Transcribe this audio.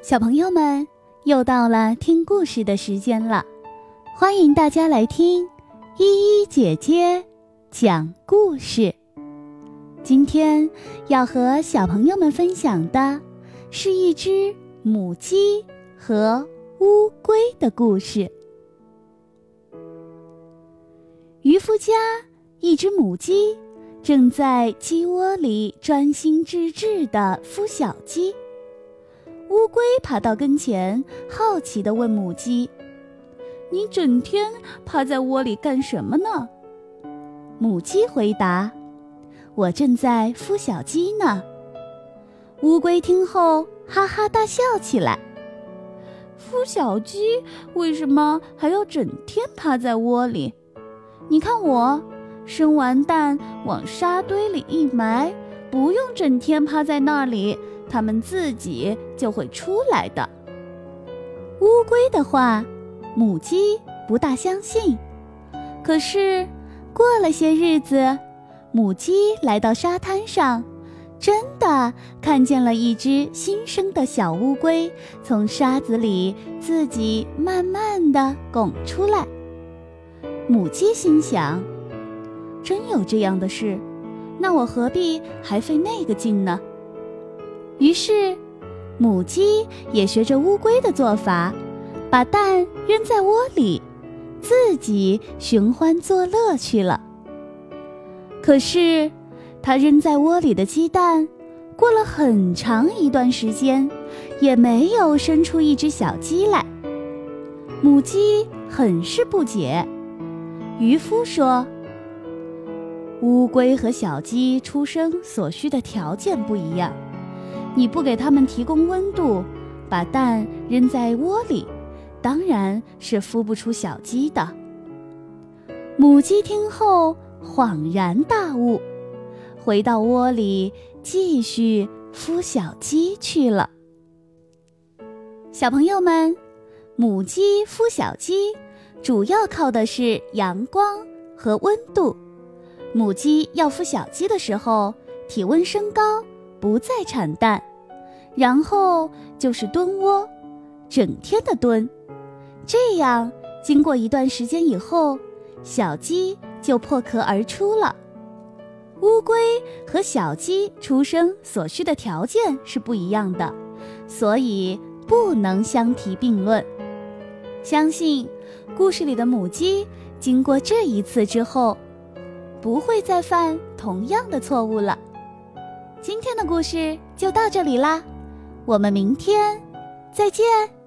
小朋友们，又到了听故事的时间了，欢迎大家来听依依姐姐讲故事。今天要和小朋友们分享的是一只母鸡和乌龟的故事。渔夫家一只母鸡正在鸡窝里专心致志地孵小鸡。乌龟爬到跟前，好奇地问母鸡：“你整天趴在窝里干什么呢？”母鸡回答：“我正在孵小鸡呢。”乌龟听后哈哈大笑起来：“孵小鸡为什么还要整天趴在窝里？你看我，生完蛋往沙堆里一埋，不用整天趴在那里。”它们自己就会出来的。乌龟的话，母鸡不大相信。可是，过了些日子，母鸡来到沙滩上，真的看见了一只新生的小乌龟从沙子里自己慢慢的拱出来。母鸡心想：真有这样的事，那我何必还费那个劲呢？于是，母鸡也学着乌龟的做法，把蛋扔在窝里，自己寻欢作乐去了。可是，它扔在窝里的鸡蛋，过了很长一段时间，也没有生出一只小鸡来。母鸡很是不解。渔夫说：“乌龟和小鸡出生所需的条件不一样。”你不给它们提供温度，把蛋扔在窝里，当然是孵不出小鸡的。母鸡听后恍然大悟，回到窝里继续孵小鸡去了。小朋友们，母鸡孵小鸡主要靠的是阳光和温度。母鸡要孵小鸡的时候，体温升高，不再产蛋。然后就是蹲窝，整天的蹲，这样经过一段时间以后，小鸡就破壳而出了。乌龟和小鸡出生所需的条件是不一样的，所以不能相提并论。相信故事里的母鸡经过这一次之后，不会再犯同样的错误了。今天的故事就到这里啦。我们明天再见。